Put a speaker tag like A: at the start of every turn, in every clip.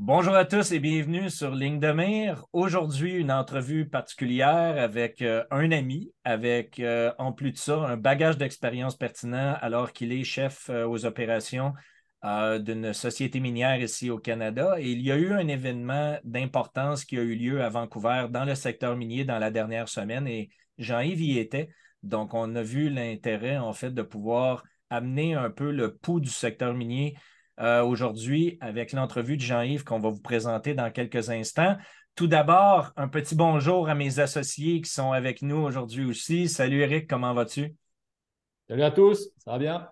A: Bonjour à tous et bienvenue sur Ligne de Mire. Aujourd'hui, une entrevue particulière avec euh, un ami, avec euh, en plus de ça un bagage d'expérience pertinent alors qu'il est chef euh, aux opérations d'une société minière ici au Canada. Et il y a eu un événement d'importance qui a eu lieu à Vancouver dans le secteur minier dans la dernière semaine et Jean-Yves y était. Donc, on a vu l'intérêt en fait de pouvoir amener un peu le pouls du secteur minier euh, aujourd'hui avec l'entrevue de Jean-Yves qu'on va vous présenter dans quelques instants. Tout d'abord, un petit bonjour à mes associés qui sont avec nous aujourd'hui aussi. Salut Eric, comment vas-tu?
B: Salut à tous, ça va bien?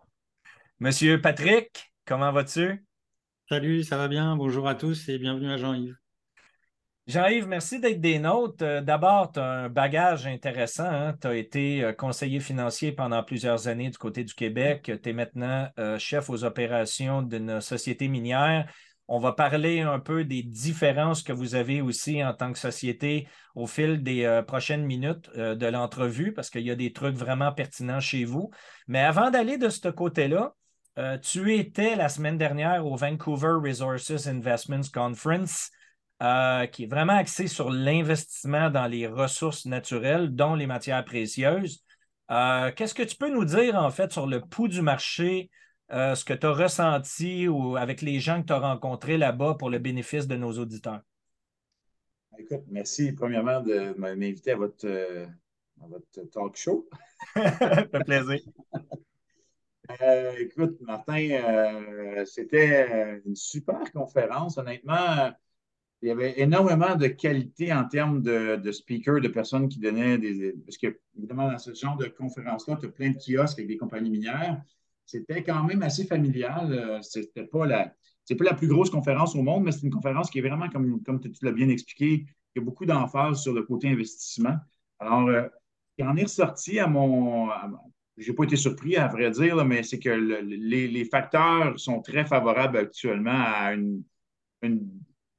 A: Monsieur Patrick, comment vas-tu?
C: Salut, ça va bien. Bonjour à tous et bienvenue à Jean-Yves.
A: Jean-Yves, merci d'être des nôtres. Euh, d'abord, tu as un bagage intéressant. Hein. Tu as été euh, conseiller financier pendant plusieurs années du côté du Québec. Tu es maintenant euh, chef aux opérations d'une société minière. On va parler un peu des différences que vous avez aussi en tant que société au fil des prochaines minutes de l'entrevue, parce qu'il y a des trucs vraiment pertinents chez vous. Mais avant d'aller de ce côté-là, tu étais la semaine dernière au Vancouver Resources Investments Conference. Euh, qui est vraiment axé sur l'investissement dans les ressources naturelles, dont les matières précieuses. Euh, qu'est-ce que tu peux nous dire, en fait, sur le pouls du marché, euh, ce que tu as ressenti ou avec les gens que tu as rencontrés là-bas pour le bénéfice de nos auditeurs?
D: Écoute, merci premièrement de m'inviter à votre, votre talk show.
A: ça fait plaisir.
D: écoute, Martin, c'était une super conférence. Honnêtement, il y avait énormément de qualité en termes de, speakers, de personnes qui donnaient des. Parce que, évidemment, dans ce genre de conférence-là, tu as plein de kiosques avec des compagnies minières. C'était quand même assez familial. Euh, C'était pas la. C'est pas la plus grosse conférence au monde, mais c'est une conférence qui est vraiment, comme, comme tu l'as bien expliqué, y a beaucoup d'emphase sur le côté investissement. Alors, euh, il en est ressorti à mon. Je n'ai pas été surpris, à vrai dire, mais c'est que les, les, facteurs sont très favorables actuellement à une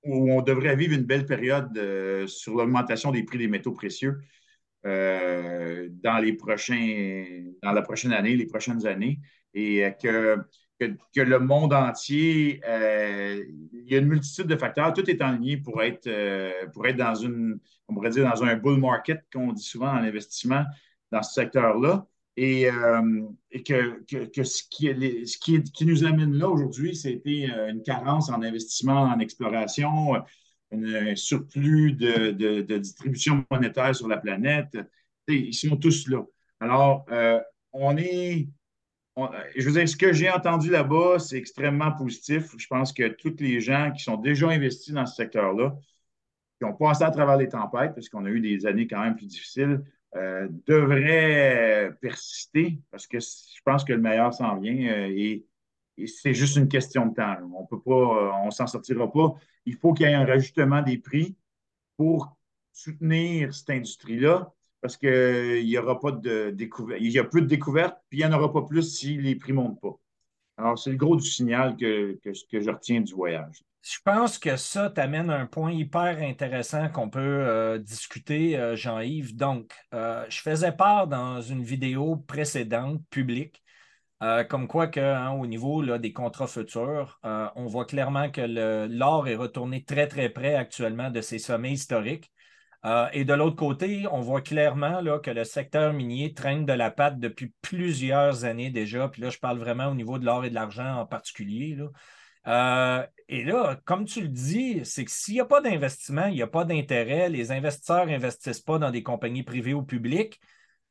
D: où on devrait vivre une belle période euh, sur l'augmentation des prix des métaux précieux euh, dans, les la prochaine année, les prochaines années, et euh, que, que, le monde entier, il y a une multitude de facteurs, tout est en ligne pour être, pour être dans une, on pourrait dire, dans un bull market, qu'on dit souvent en investissement dans ce secteur-là. Et, que, ce, qui, nous amène là aujourd'hui, c'était une carence en investissement, en exploration, un surplus de, distribution monétaire sur la planète. Ils sont tous là. Alors, on est. je veux dire, ce que j'ai entendu là-bas, c'est extrêmement positif. Je pense que tous les gens qui sont déjà investis dans ce secteur-là, qui ont passé à travers les tempêtes, parce qu'on a eu des années quand même plus difficiles, euh, devrait persister parce que je pense que le meilleur s'en vient euh, et, c'est juste une question de temps. On peut pas, euh, on s'en sortira pas. Il faut qu'il y ait un rajustement des prix pour soutenir cette industrie-là parce qu'il n'y aura pas de découverte. Il y a plus de découvertes, puis il n'y en aura pas plus si les prix ne montent pas. Alors, c'est le gros du signal que, que, que je retiens du voyage.
A: Je pense que ça t'amène un point hyper intéressant qu'on peut euh, discuter, euh, Jean-Yves. Donc, euh, je faisais part dans une vidéo précédente publique, comme quoi que, hein, au niveau là, des contrats futurs, on voit clairement que l'or est retourné très, très près actuellement de ses sommets historiques. et de l'autre côté, on voit clairement là, que le secteur minier traîne de la patte depuis plusieurs années déjà. Puis là, je parle vraiment au niveau de l'or et de l'argent en particulier. Là. Euh, et là, comme tu le dis, c'est que s'il n'y a pas d'investissement, il n'y a pas d'intérêt, les investisseurs n'investissent pas dans des compagnies privées ou publiques,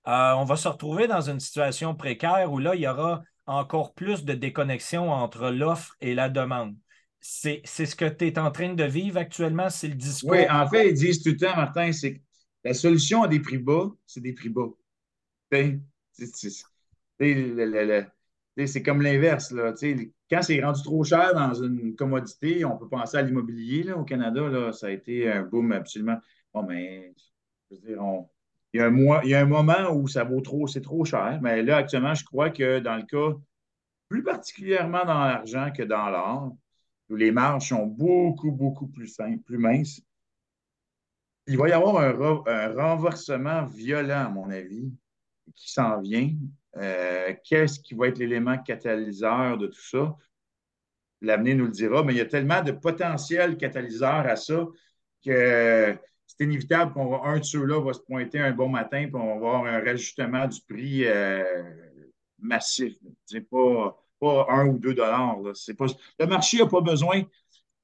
A: euh, on va se retrouver dans une situation précaire où là, il y aura encore plus de déconnexion entre l'offre et la demande. C'est ce que tu es en train de vivre actuellement, c'est le discours.
D: Oui, en fait, ils disent tout le temps, Martin, c'est que la solution à des prix bas, c'est des prix bas. C'est comme l'inverse. Quand c'est rendu trop cher dans une commodité, on peut penser à l'immobilier. Au Canada, là, ça a été un boom absolument. Mais je veux dire, il, y a un il y a un moment où ça vaut trop, c'est trop cher. Mais là, actuellement, je crois que dans le cas, plus particulièrement dans l'argent que dans l'or, où les marges sont beaucoup, beaucoup plus simples, plus minces, il va y avoir un renversement violent, à mon avis, qui s'en vient euh, qu'est-ce qui va être l'élément catalyseur de tout ça? l'avenir nous le dira, mais il y a tellement de potentiels catalyseurs à ça que c'est inévitable qu'on va un de ceux-là va se pointer un bon matin puis on va avoir un rajustement du prix euh, massif. C'est pas, pas un ou deux dollars. Pas, le marché n'a pas besoin.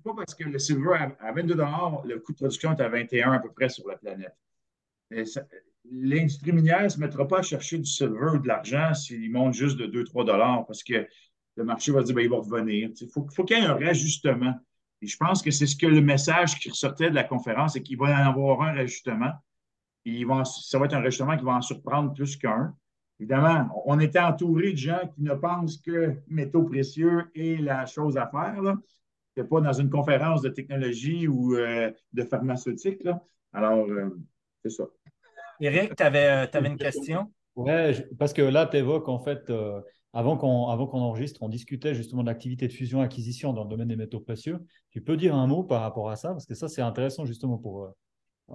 D: Pas parce que le silver à, 22 dollars, le coût de production est à 21 à peu près sur la planète. L'industrie minière ne se mettra pas à chercher du silver ou de l'argent s'il monte juste de 2-3 dollars parce que le marché va dire ben, il va revenir. Il faut, qu'il y ait un rajustement. Et je pense que c'est ce que le message qui ressortait de la conférence, c'est qu'il va y en avoir un rajustement. Et ça va être un rajustement qui va en surprendre plus qu'un. Évidemment, on était entouré de gens qui ne pensent que métaux précieux est la chose à faire. Ce n'est pas dans une conférence de technologie ou euh, de pharmaceutique. Alors, euh, c'est ça.
A: Éric, tu avais, euh, une question?
B: Oui, parce que là, tu évoques en fait avant qu'on enregistre, on discutait justement de l'activité de fusion-acquisition dans le domaine des métaux précieux. Tu peux dire un mot par rapport à ça? Parce que ça, c'est intéressant justement pour. Euh,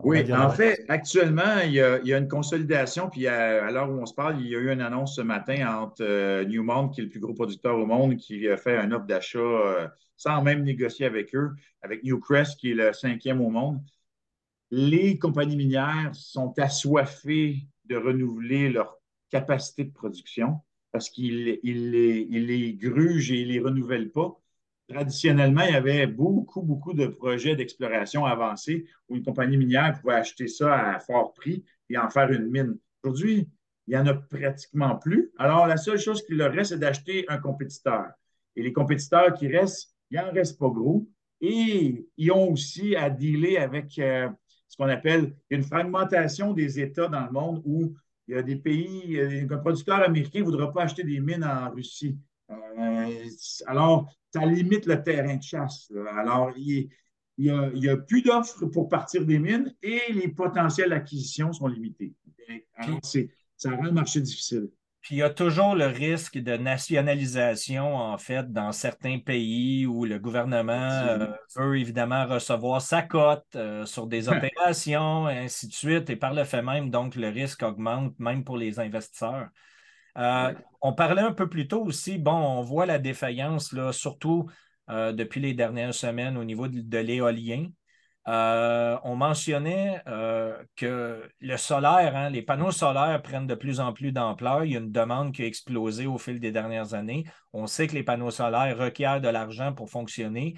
D: oui, en fait, actuellement, il y, a, une consolidation. Puis à, l'heure où on se parle, il y a eu une annonce ce matin entre euh, Newmont, qui est le plus gros producteur au monde, qui a fait un offre d'achat euh, sans même négocier avec eux, avec Newcrest, qui est le cinquième au monde. Les compagnies minières sont assoiffées de renouveler leur capacité de production parce qu'il les, il gruge et il les renouvelle pas. Traditionnellement, il y avait beaucoup, beaucoup de projets d'exploration avancés où une compagnie minière pouvait acheter ça à fort prix et en faire une mine. Aujourd'hui, il n'y en a pratiquement plus. Alors, la seule chose qui leur reste, c'est d'acheter un compétiteur. Et les compétiteurs qui restent, il n'en reste pas gros. Et ils ont aussi à dealer avec euh, ce qu'on appelle une fragmentation des États dans le monde où il y a des pays, un producteur américain ne voudra pas acheter des mines en Russie. Euh, alors, ça limite le terrain de chasse. Alors, il n'y a, plus d'offres pour partir des mines et les potentiels d'acquisition sont limités. Alors, ça rend le marché difficile.
A: Puis il y a toujours le risque de nationalisation, en fait, dans certains pays où le gouvernement euh, veut évidemment recevoir sa cote euh, sur des opérations, et ainsi de suite. Et par le fait même, donc, le risque augmente, même pour les investisseurs. Euh, on parlait un peu plus tôt aussi, bon, on voit la défaillance, là, surtout depuis les dernières semaines au niveau de l'éolien. Euh, on mentionnait euh, que le solaire, hein, les panneaux solaires prennent de plus en plus d'ampleur. Il y a une demande qui a explosé au fil des dernières années. On sait que les panneaux solaires requièrent de l'argent pour fonctionner.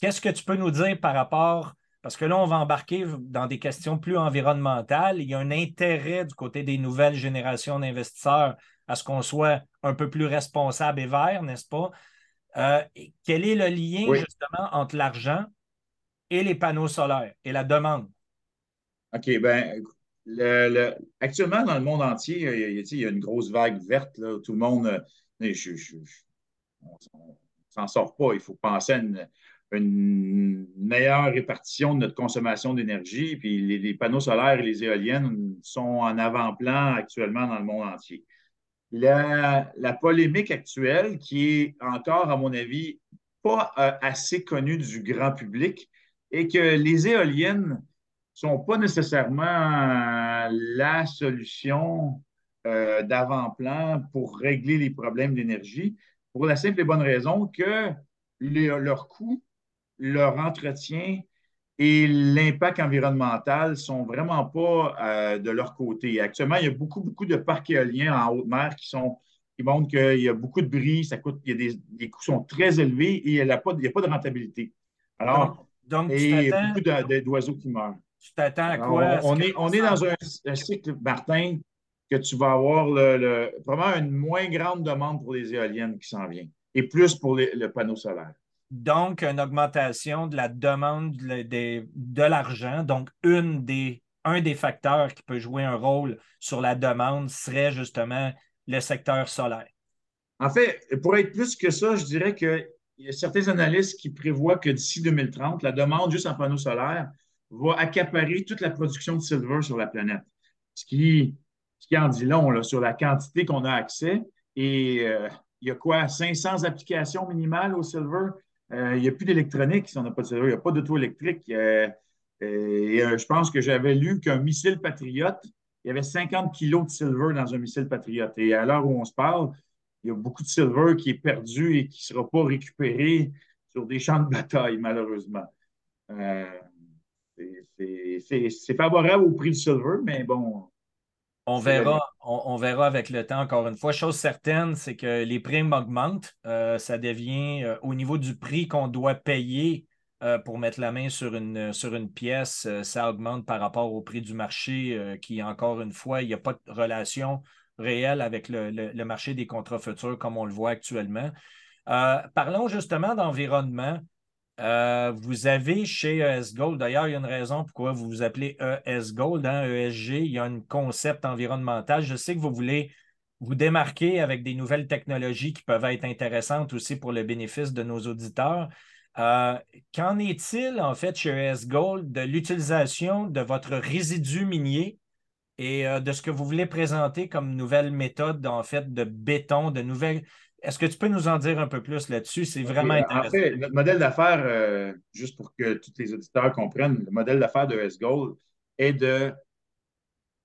A: Qu'est-ce que tu peux nous dire par rapport, parce que là, on va embarquer dans des questions plus environnementales. Il y a un intérêt du côté des nouvelles générations d'investisseurs à ce qu'on soit un peu plus responsable et vert, n'est-ce pas? Euh, quel est le lien justement entre l'argent et les panneaux solaires et la demande?
D: OK, bien, le, actuellement, dans le monde entier, il y a, une grosse vague verte. Là, tout le monde, euh, on ne s'en sort pas. Il faut penser à une, meilleure répartition de notre consommation d'énergie. Puis les, panneaux solaires et les éoliennes sont en avant-plan actuellement dans le monde entier. La, la, polémique actuelle, qui est encore, à mon avis, pas euh, assez connue du grand public, et que les éoliennes ne sont pas nécessairement la solution euh, d'avant-plan pour régler les problèmes d'énergie, pour la simple et bonne raison que leur coût, leur entretien et l'impact environnemental sont vraiment pas euh, de leur côté. Actuellement, il y a beaucoup, beaucoup de parcs éoliens en haute mer qui montrent qu'il y a beaucoup de bris, ça coûte, a les coûts sont très élevés et il n'y a, pas de rentabilité. Alors,
A: donc,
D: et beaucoup d'oiseaux qui meurent.
A: Tu t'attends à quoi?
D: on, est, on est dans un, cycle, Martin, que tu vas avoir le, vraiment une moins grande demande pour les éoliennes qui s'en vient et plus pour le panneau solaire.
A: Donc, une augmentation de la demande de, de l'argent. Donc, une des, un des facteurs qui peut jouer un rôle sur la demande serait justement le secteur solaire.
D: En fait, pour être plus que ça, je dirais que il y a certains analystes qui prévoient que d'ici 2030, la demande juste en panneaux solaires va accaparer toute la production de silver sur la planète. Ce qui, ce qui en dit long sur la quantité qu'on a accès. Et euh, il y a quoi? 500 applications minimales au silver? Euh, il n'y a plus d'électronique si on n'a pas de silver. Il n'y a pas d'auto électrique. Euh, et je pense que j'avais lu qu'un missile patriote, il y avait 50 kilos de silver dans un missile patriote. Et à l'heure où on se parle, il y a beaucoup de silver qui est perdu et qui ne sera pas récupéré sur des champs de bataille, malheureusement. Euh, c'est favorable au prix du silver, mais bon.
A: On verra, on, verra avec le temps, encore une fois. Chose certaine, c'est que les primes augmentent. Euh, ça devient euh, au niveau du prix qu'on doit payer pour mettre la main sur une, sur une pièce, ça augmente par rapport au prix du marché, qui, encore une fois, il n'y a pas de relation réelle avec le, marché des contrats futurs comme on le voit actuellement. parlons justement d'environnement. Euh, vous avez chez ES Gold, d'ailleurs, il y a une raison pourquoi vous vous appelez ES Gold, hein, ESG, il y a un concept environnemental. Je sais que vous voulez vous démarquer avec des nouvelles technologies qui peuvent être intéressantes aussi pour le bénéfice de nos auditeurs. Euh, qu'en est-il, en fait, chez ES Gold de l'utilisation de votre résidu minier et euh, de ce que vous voulez présenter comme nouvelle méthode, en fait, de béton, de nouvelles est-ce que tu peux nous en dire un peu plus là-dessus? C'est vraiment intéressant.
D: En fait, notre modèle d'affaires, euh, juste pour que tous les auditeurs comprennent, le modèle d'affaires de S-Gold est de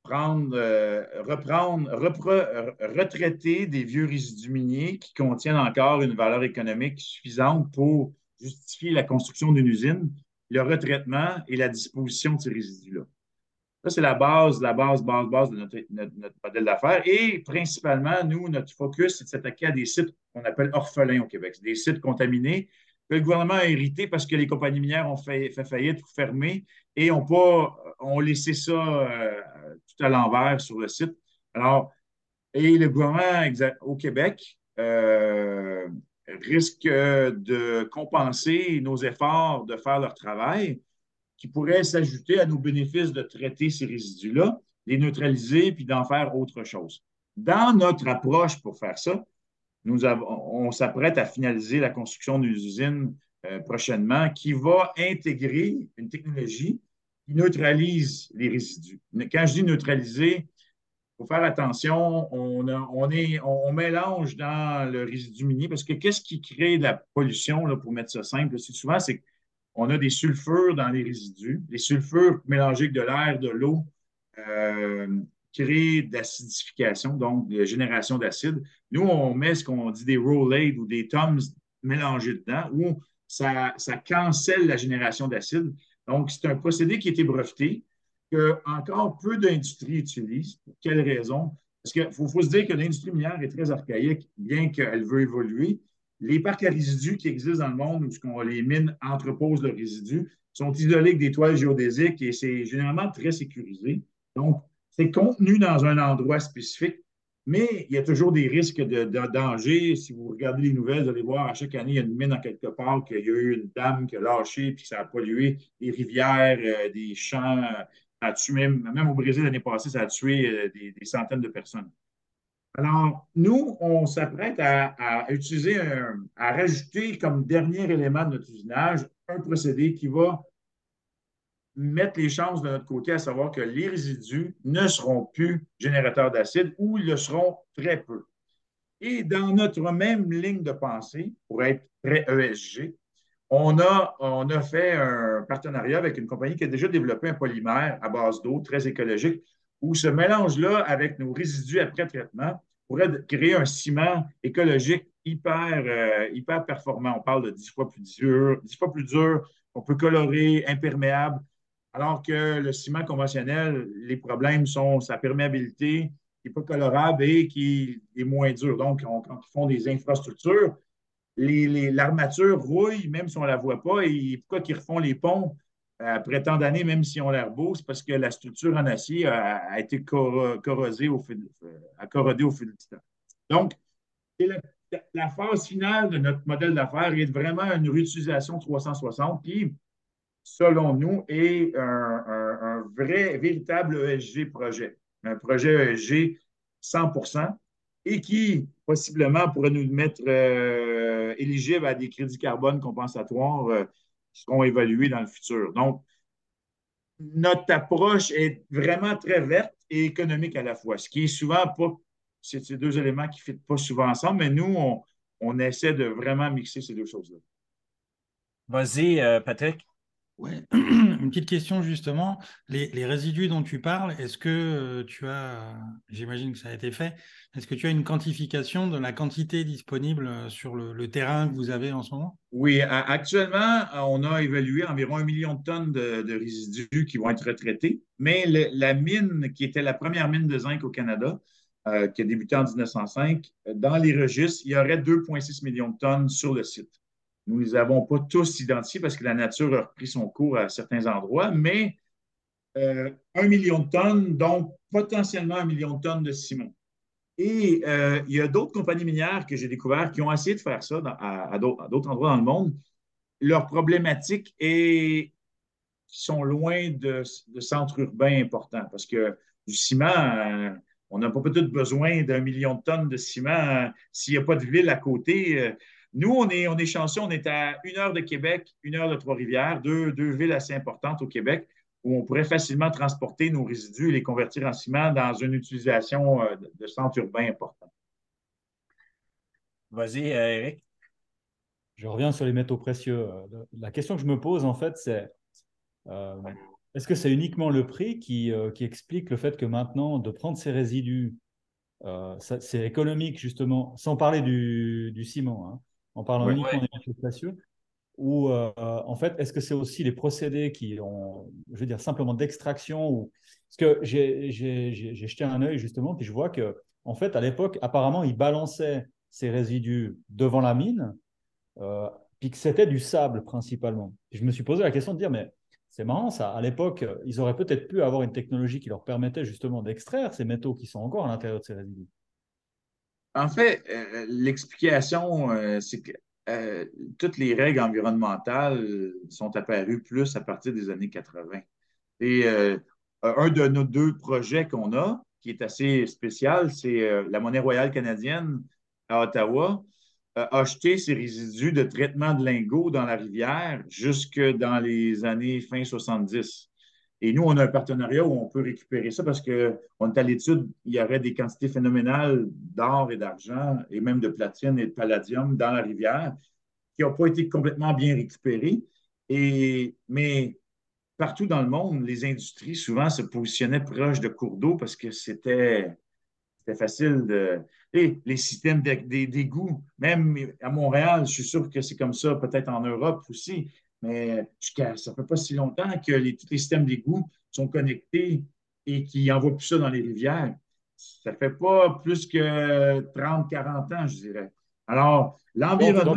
D: prendre, euh, reprendre, retraiter des vieux résidus miniers qui contiennent encore une valeur économique suffisante pour justifier la construction d'une usine, le retraitement et la disposition de ces résidus-là. Ça, c'est la base, la base, base, base de notre, modèle d'affaires. Et principalement, nous, notre focus, c'est de s'attaquer à des sites qu'on appelle orphelins au Québec. Des sites contaminés que le gouvernement a hérité parce que les compagnies minières ont fait, faillite ou fermé et ont pas ont laissé ça euh, tout à l'envers sur le site. Alors, et le gouvernement au Québec euh, risque de compenser nos efforts de faire leur travail qui pourraient s'ajouter à nos bénéfices de traiter ces résidus-là, les neutraliser puis d'en faire autre chose. Dans notre approche pour faire ça, nous on s'apprête à finaliser la construction d'une usine euh, prochainement qui va intégrer une technologie qui neutralise les résidus. Quand je dis neutraliser, il faut faire attention, on, on, est, on, mélange dans le résidu minier parce que qu'est-ce qui crée de la pollution, là, pour mettre ça simple, c'est souvent, c'est on a des sulfures dans les résidus. Les sulfures mélangés avec de l'air, de l'eau, euh, créent d'acidification, donc de génération d'acide. Nous, on met ce qu'on dit des Rolaids ou des Toms mélangés dedans, où ça, ça cancelle la génération d'acide. Donc, c'est un procédé qui a été breveté, que encore peu d'industries utilisent. Pour quelle raison? Parce qu'il faut, faut, se dire que l'industrie minière est très archaïque, bien qu'elle veut évoluer les parcs à résidus qui existent dans le monde où les mines entreposent le résidu sont isolés avec des toiles géodésiques et c'est généralement très sécurisé. Donc, c'est contenu dans un endroit spécifique, mais il y a toujours des risques de, danger. Si vous regardez les nouvelles, vous allez voir à chaque année, il y a une mine en quelque part qu'il y a eu une dame qui a lâché puis ça a pollué des rivières, euh, des champs. Ça a tué même, même au Brésil l'année passée, ça a tué euh, des centaines de personnes. Alors, nous, on s'apprête à, utiliser, à rajouter comme dernier élément de notre usinage un procédé qui va mettre les chances de notre côté à savoir que les résidus ne seront plus générateurs d'acide ou ils le seront très peu. Et dans notre même ligne de pensée, pour être très ESG, on a, on a fait un partenariat avec une compagnie qui a déjà développé un polymère à base d'eau très écologique où ce mélange-là avec nos résidus après traitement pourrait créer un ciment écologique hyper, euh, hyper performant. On parle de 10 fois plus dur, 10 fois plus dur, on peut colorer, imperméable, alors que le ciment conventionnel, les problèmes sont sa perméabilité, qui n'est pas colorable et qui est moins dur. Donc, quand ils font des infrastructures, l'armature rouille, même si on ne la voit pas, et pourquoi ils refont les ponts? Après tant d'années, même si on l'air beau, c'est parce que la structure en acier a, été corrosée au fil, a corrodé au fil du temps. Donc, la, phase finale de notre modèle d'affaires est vraiment une réutilisation 360 qui, selon nous, est un, vrai, véritable ESG projet, un projet ESG 100% et qui, possiblement, pourrait nous mettre euh, éligible à des crédits carbone compensatoires. Euh, seront évalués dans le futur. Donc, notre approche est vraiment très verte et économique à la fois, ce qui est souvent pas, c'est ces deux éléments qui ne fitent pas souvent ensemble, mais nous, on, essaie de vraiment mixer ces deux choses-là.
A: Vas-y, euh, Patrick.
C: Ouais. Une petite question justement, les, résidus dont tu parles, est-ce que euh, tu as, j'imagine que ça a été fait, est-ce que tu as une quantification de la quantité disponible euh, sur le, terrain que vous avez en ce moment?
D: Oui, actuellement, on a évalué environ un million de tonnes de, résidus qui vont être retraités, mais la mine qui était la première mine de zinc au Canada, euh, qui a débuté en 1905, dans les registres, il y aurait 2,6 millions de tonnes sur le site. Nous ne les avons pas tous identifiés parce que la nature a repris son cours à certains endroits, mais euh, un million de tonnes, donc potentiellement un million de tonnes de ciment. Et euh, il y a d'autres compagnies minières que j'ai découvertes qui ont essayé de faire ça à, d'autres endroits dans le monde. Leur problématique est qu'ils sont loin de, centres urbains importants parce que du ciment, euh, on n'a pas peut-être besoin d'un million de tonnes de ciment s'il n'y a pas de ville à côté. Nous, on est, on est chanceux, on est à une heure de Québec, une heure de Trois-Rivières, deux, villes assez importantes au Québec où on pourrait facilement transporter nos résidus et les convertir en ciment dans une utilisation euh, de centre urbain important.
A: Vas-y, euh, Eric.
B: Je reviens sur les métaux précieux. La question que je me pose, en fait, c'est euh, est-ce que c'est uniquement le prix qui, qui, explique le fait que maintenant, de prendre ces résidus, c'est économique, justement, sans parler du, du ciment, hein, en parlant uniquement des métaux précieux Ou euh, en fait, est-ce que c'est aussi les procédés qui ont, je veux dire, simplement d'extraction ou... Parce que j'ai jeté un œil justement, puis je vois que, en fait, à l'époque, apparemment, ils balançaient ces résidus devant la mine, euh, puis que c'était du sable principalement. je me suis posé la question de dire, mais c'est marrant ça. À l'époque, ils auraient peut-être pu avoir une technologie qui leur permettait justement d'extraire ces métaux qui sont encore à l'intérieur de ces résidus.
D: En fait, euh, l'explication, euh, c'est que euh, toutes les règles environnementales sont apparues plus à partir des années 80. Et un de nos deux projets qu'on a, qui est assez spécial, c'est la monnaie royale canadienne à Ottawa, a acheté ses résidus de traitement de lingots dans la rivière jusque dans les années fin 70. Et nous, on a un partenariat où on peut récupérer ça parce qu'on est à l'étude, il y aurait des quantités phénoménales d'or et d'argent et même de platine et de palladium dans la rivière qui n'ont pas été complètement bien récupérées. Et, mais partout dans le monde, les industries souvent se positionnaient proches de cours d'eau parce que c'était facile de. Les systèmes d'égouts, même à Montréal, je suis sûr que c'est comme ça, peut-être en Europe aussi, mais ça ne fait pas si longtemps que les, tous les systèmes d'égout sont connectés et qui n'envoient plus ça dans les rivières. Ça ne fait pas plus que 30, 40 ans, je dirais. Alors, l'environnement.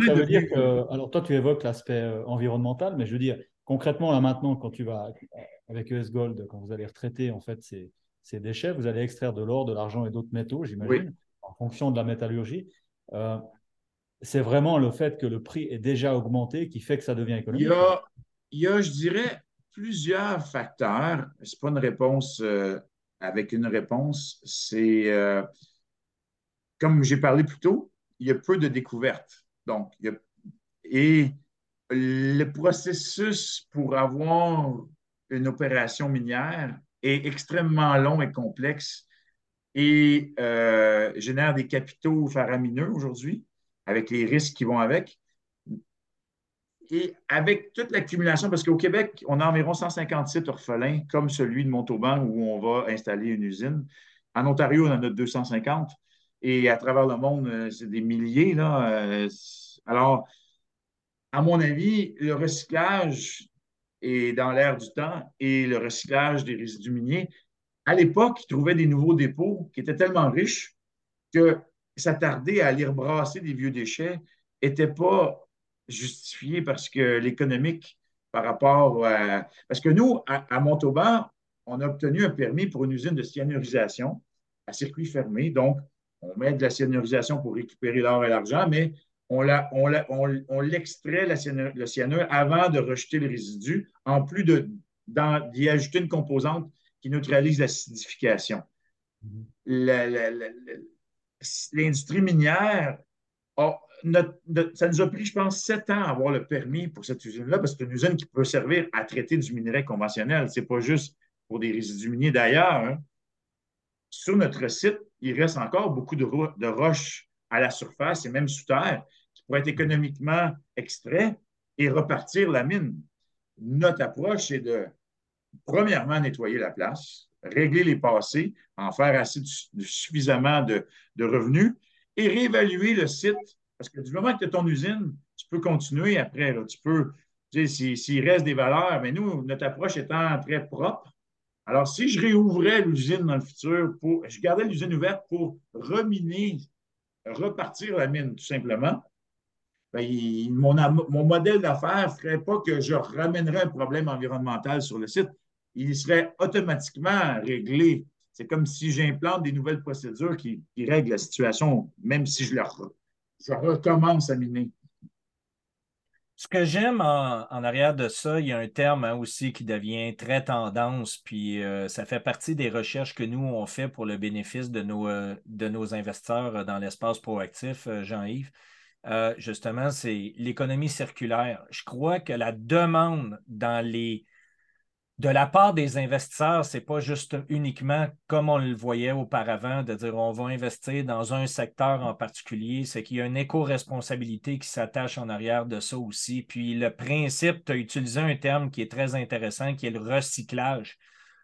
B: alors, toi, tu évoques l'aspect euh, environnemental, mais je veux dire, concrètement, là maintenant, quand tu vas avec ES Gold, quand vous allez retraiter en fait ces, ces déchets, vous allez extraire de l'or, de l'argent et d'autres métaux, j'imagine, en fonction de la métallurgie. Euh, c'est vraiment le fait que le prix est déjà augmenté qui fait que ça devient économique?
D: Il y a, je dirais, plusieurs facteurs. Ce n'est pas une réponse euh, avec une réponse. C'est, euh, comme j'ai parlé plus tôt, il y a peu de découvertes. Donc, et le processus pour avoir une opération minière est extrêmement long et complexe et euh, génère des capitaux faramineux aujourd'hui avec les risques qui vont avec. Et avec toute l'accumulation, parce qu'au Québec, on a environ 150 sites orphelins, comme celui de Montauban, où on va installer une usine. En Ontario, on en a 250. Et à travers le monde, euh, c'est des milliers. Là. Euh, alors, à mon avis, le recyclage est dans l'air du temps et le recyclage des résidus miniers, à l'époque, ils trouvaient des nouveaux dépôts qui étaient tellement riches que s'attarder à aller brasser des vieux déchets n'était pas justifié parce que l'économique par rapport à... Parce que nous, à, Montauban, on a obtenu un permis pour une usine de cyanurisation à circuit fermé. Donc, on met de la cyanurisation pour récupérer l'or et l'argent, mais on, on, l'extrait, le cyanure, avant de rejeter les résidus, en plus d'y ajouter une composante qui neutralise l'acidification. Mm-hmm l'industrie minière, ça nous a pris, je pense, sept ans à avoir le permis pour cette usine-là, parce que c'est une usine qui peut servir à traiter du minerai conventionnel. Ce n'est pas juste pour des résidus miniers d'ailleurs. Hein. Sur notre site, il reste encore beaucoup de, roches à la surface et même sous terre qui pourraient être économiquement extraits et repartir la mine. notre approche, c'est de, premièrement, nettoyer la place, régler les passés, en faire assez suffisamment de, revenus et réévaluer le site. Parce que du moment que tu as ton usine, tu peux continuer après. tu peux, s'il reste des valeurs, mais nous, notre approche étant très propre, alors si je réouvrais l'usine dans le futur, pour, je gardais l'usine ouverte pour reminer, repartir la mine, tout simplement, ben, mon, mon, modèle d'affaires ne ferait pas que je ramènerais un problème environnemental sur le site. Il serait automatiquement réglé. C'est comme si j'implante des nouvelles procédures qui, règlent la situation, même si je, leur, je recommence à miner.
A: Ce que j'aime en, arrière de ça, il y a un terme hein, aussi qui devient très tendance, puis euh, ça fait partie des recherches que nous, on fait pour le bénéfice de nos, euh, de nos investisseurs dans l'espace proactif, euh, Jean-Yves. justement, c'est l'économie circulaire. Je crois que la demande dans les de la part des investisseurs, ce n'est pas juste uniquement comme on le voyait auparavant, de dire on va investir dans un secteur en particulier, c'est qu'il y a une éco-responsabilité qui s'attache en arrière de ça aussi. Puis le principe, tu as utilisé un terme qui est très intéressant, qui est le recyclage,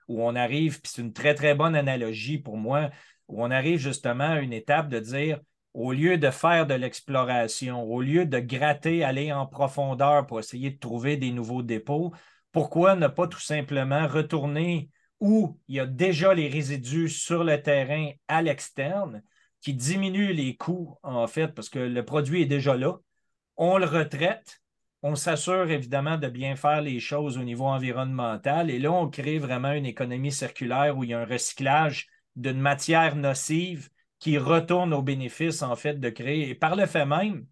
A: où on arrive, puis c'est une très, très bonne analogie pour moi, où on arrive justement à une étape de dire, au lieu de faire de l'exploration, au lieu de gratter, aller en profondeur pour essayer de trouver des nouveaux dépôts, pourquoi ne pas tout simplement retourner où il y a déjà les résidus sur le terrain à l'externe qui diminuent les coûts, en fait, parce que le produit est déjà là. On le retraite. On s'assure évidemment de bien faire les choses au niveau environnemental. Et là, on crée vraiment une économie circulaire où il y a un recyclage d'une matière nocive qui retourne au bénéfice, en fait, de créer. Et par le fait même,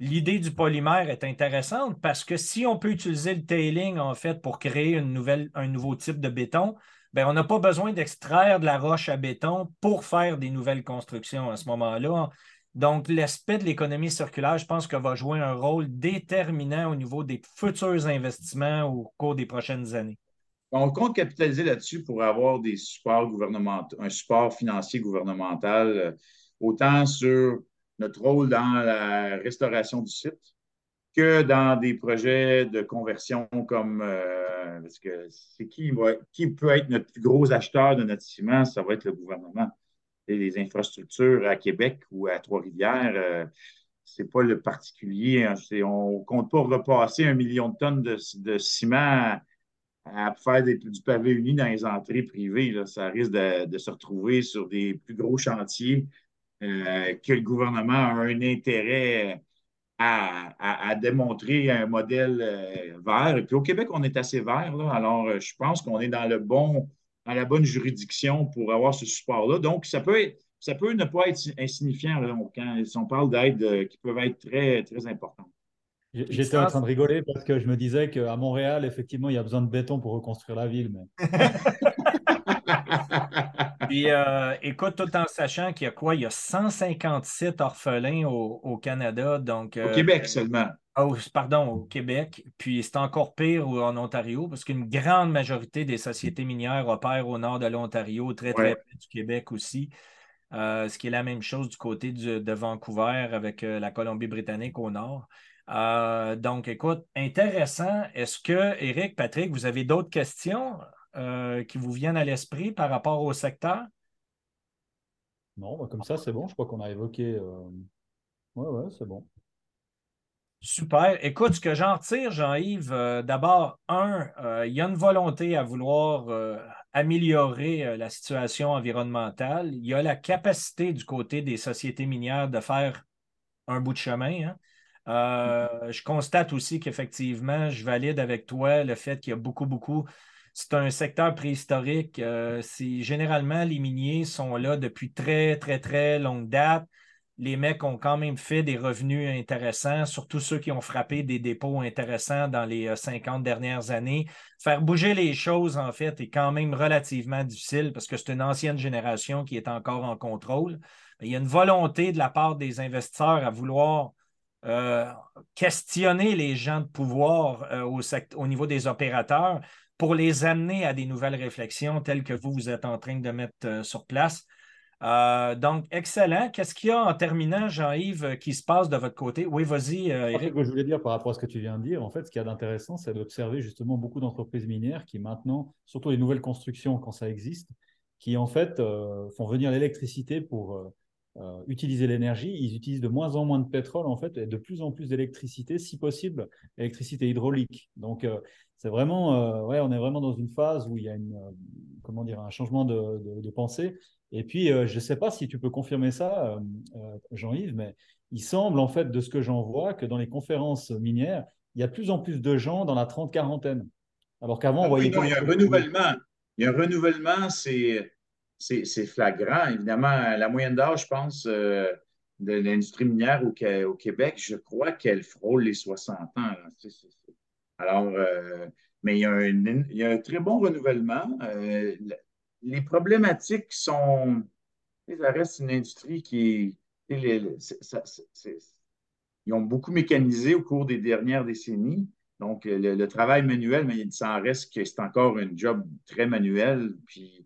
A: l'idée du polymère est intéressante parce que si on peut utiliser le tailing, en fait, pour créer un nouveau type de béton, bien, on n'a pas besoin d'extraire de la roche à béton pour faire des nouvelles constructions à ce moment-là. Donc, l'aspect de l'économie circulaire, je pense que va jouer un rôle déterminant au niveau des futurs investissements au cours des prochaines années.
D: On compte capitaliser là-dessus pour avoir des supports gouvernementaux, un support financier gouvernemental, euh, autant sur notre rôle dans la restauration du site que dans des projets de conversion comme euh, parce que c'est qui, qui peut être notre plus gros acheteur de notre ciment, ça va être le gouvernement. Et les infrastructures à Québec ou à Trois-Rivières, euh, c'est pas le particulier. Hein. on compte pas repasser un million de tonnes de, ciment à, faire du pavé uni dans les entrées privées. Ça risque de, se retrouver sur des plus gros chantiers euh, que le gouvernement a un intérêt à, démontrer un modèle euh, vert. Et puis au Québec, on est assez vert, là, alors euh, je pense qu'on est dans le bon, dans la bonne juridiction pour avoir ce support-là. Donc, ça peut, ça peut ne pas être insignifiant quand on parle d'aides qui peuvent être très, très importantes.
B: J'étais en train de rigoler parce que je me disais qu'à Montréal, effectivement, il y a besoin de béton pour reconstruire la ville. Mais...
A: Puis euh, écoute, tout en sachant qu'il y a quoi? Il y a 157 orphelins au, Canada. Donc,
D: au euh, Québec seulement.
A: Oh, pardon, au Québec. Puis c'est encore pire en Ontario parce qu'une grande majorité des sociétés minières opèrent au nord de l'Ontario, très, très près du Québec aussi. Euh, ce qui est la même chose du côté de Vancouver avec la Colombie-Britannique au nord. donc, écoute, intéressant. Est-ce que, Eric, Patrick, vous avez d'autres questions? Euh, qui vous viennent à l'esprit par rapport au secteur?
B: Non, bah, comme ça, c'est bon. Je crois qu'on a évoqué. Euh, oui, oui, c'est bon.
A: Super. Écoute, ce que j'en retire, Jean-Yves, euh, d'abord, un, il y a une volonté à vouloir améliorer la situation environnementale. Il y a la capacité du côté des sociétés minières de faire un bout de chemin. Hein. Mm-hmm. je constate aussi qu'effectivement, je valide avec toi le fait qu'il y a beaucoup, beaucoup c'est un secteur préhistorique. Euh, généralement, les miniers sont là depuis très, très, très longue date. Les mecs ont quand même fait des revenus intéressants, surtout ceux qui ont frappé des dépôts intéressants dans les 50 euh, dernières années. Faire bouger les choses, en fait, est quand même relativement difficile parce que c'est une ancienne génération qui est encore en contrôle. Il y a une volonté de la part des investisseurs à vouloir euh, questionner les gens de pouvoir au, au, niveau des opérateurs pour les amener à des nouvelles réflexions telles que vous, vous êtes en train de mettre euh, sur place. Euh, donc, excellent. Qu'est-ce qu'il y a en terminant, Jean-Yves, qui se passe de votre côté? Oui, vas-y, euh, Eric.
B: Ce que je voulais dire par rapport à ce que tu viens de dire, en fait, ce qu'il y a d'intéressant, c'est d'observer justement beaucoup d'entreprises minières qui maintenant, surtout les nouvelles constructions quand ça existe, qui en fait euh, font venir l'électricité pour utiliser l'énergie. Ils utilisent de moins en moins de pétrole en fait et de plus en plus d'électricité, si possible, électricité hydraulique. Donc c'est vraiment, ouais, on est vraiment dans une phase où il y a une, comment dire, un changement de, de pensée et puis, euh, je ne sais pas si tu peux confirmer ça, euh, euh, Jean-Yves, mais il semble, en fait, de ce que j'en vois, que dans les conférences minières, il y a de plus en plus de gens dans la trente-quarantaine. Alors qu'avant, on
D: ah
B: voyait.
D: il y a un renouvellement. Il y a un renouvellement, c'est, c'est, flagrant. Évidemment, la moyenne d'âge, je pense, de l'industrie minière au, au, Québec, je crois qu'elle frôle les 60 ans. Alors, mais il y, a un, il très bon renouvellement les problématiques sont. Ça reste une industrie qui ils ont beaucoup mécanisé au cours des dernières décennies. Donc, le, travail manuel, mais ça en reste que c'est encore un job très manuel. Puis,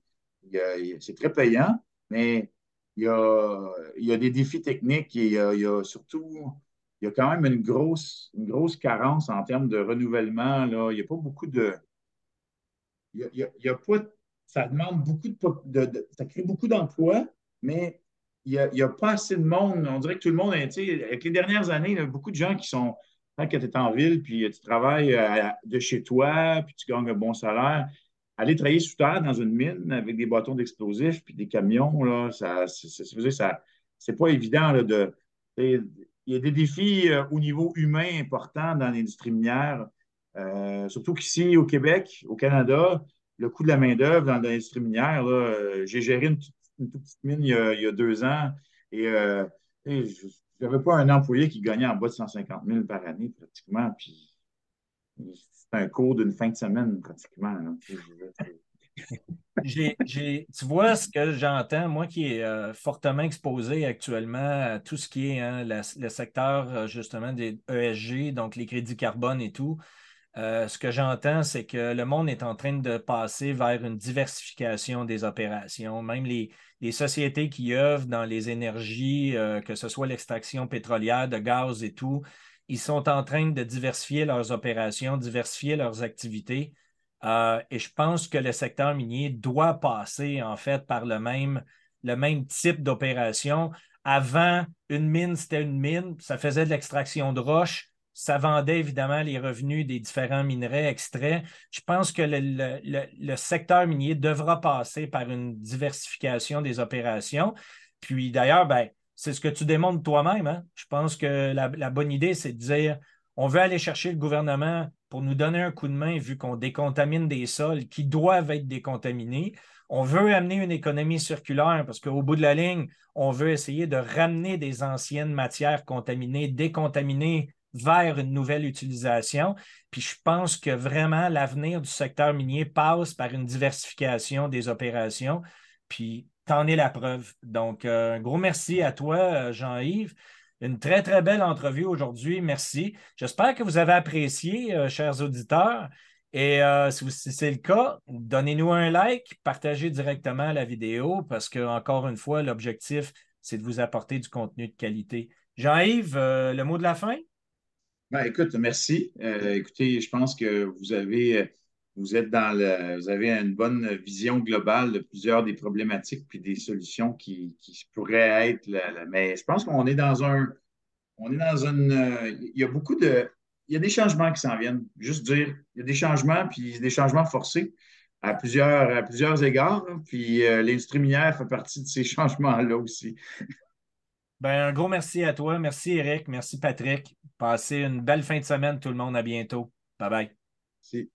D: c'est très payant, mais il il y a des défis techniques et il y a, surtout, il y a quand même une grosse, une grosse carence en termes de renouvellement. Là. Il n'y a pas beaucoup de. Il y a, pas ça demande beaucoup de, ça crée beaucoup d'emplois, mais il n'y a, pas assez de monde. On dirait que tout le monde, avec les dernières années, il y a beaucoup de gens qui sont, quand tu es en ville, puis tu travailles euh, de chez toi, puis tu gagnes un bon salaire, aller travailler sous terre dans une mine avec des bâtons d'explosifs puis des camions, là, ça, ça, c'est pas évident de. Il y a des défis euh, au niveau humain importants dans l'industrie minière, euh, surtout qu'ici au Québec, au Canada, le coût de la main-d'œuvre dans l'industrie minière, euh, j'ai géré une, toute petite mine il y, a, deux ans et, je n'avais pas un employé qui gagnait en bas de 150 000 par année pratiquement. Puis c'est un cours d'une fin de semaine pratiquement.
A: tu vois ce que j'entends, moi qui est euh, fortement exposé actuellement à tout ce qui est hein, le secteur justement des ESG, donc les crédits carbone et tout. Euh, ce que j'entends, c'est que le monde est en train de passer vers une diversification des opérations. Même les, sociétés qui œuvrent dans les énergies, euh, que ce soit l'extraction pétrolière, de gaz et tout, ils sont en train de diversifier leurs opérations, diversifier leurs activités. Euh, et je pense que le secteur minier doit passer en fait par le même, le même type d'opération. Avant, une mine, c'était une mine, ça faisait de l'extraction de roches ça vendait évidemment les revenus des différents minerais extraits. Je pense que le, secteur minier devra passer par une diversification des opérations. Puis d'ailleurs, ben, c'est ce que tu démontres toi-même. Hein. Je pense que la, bonne idée, c'est de dire on veut aller chercher le gouvernement pour nous donner un coup de main vu qu'on décontamine des sols qui doivent être décontaminés. On veut amener une économie circulaire parce qu'au bout de la ligne, on veut essayer de ramener des anciennes matières contaminées, décontaminées vers une nouvelle utilisation. Puis je pense que vraiment l'avenir du secteur minier passe par une diversification des opérations. Puis t'en es la preuve. Donc, euh, un gros merci à toi, euh, Jean-Yves. Une très, très belle entrevue aujourd'hui. Merci. J'espère que vous avez apprécié, euh, chers auditeurs. Et si c'est le cas, donnez-nous un like, partagez directement la vidéo parce que, encore une fois, l'objectif, c'est de vous apporter du contenu de qualité. Jean-Yves, le mot de la fin?
D: Ben, écoute, merci. Euh, écoutez, je pense que vous avez, vous êtes dans le, vous avez une bonne vision globale de plusieurs des problématiques puis des solutions qui, pourraient être. mais je pense qu'on est dans un, on est dans une, il y a beaucoup de, il y a des changements qui s'en viennent. Juste dire, il y a des changements puis des changements forcés à plusieurs, à plusieurs égards. Puis euh, l'industrie minière fait partie de ces changements-là aussi.
A: Ben, un gros merci à toi. Merci Eric. Merci Patrick. Passez une belle fin de semaine tout le monde. À bientôt. Bye bye.
D: Merci.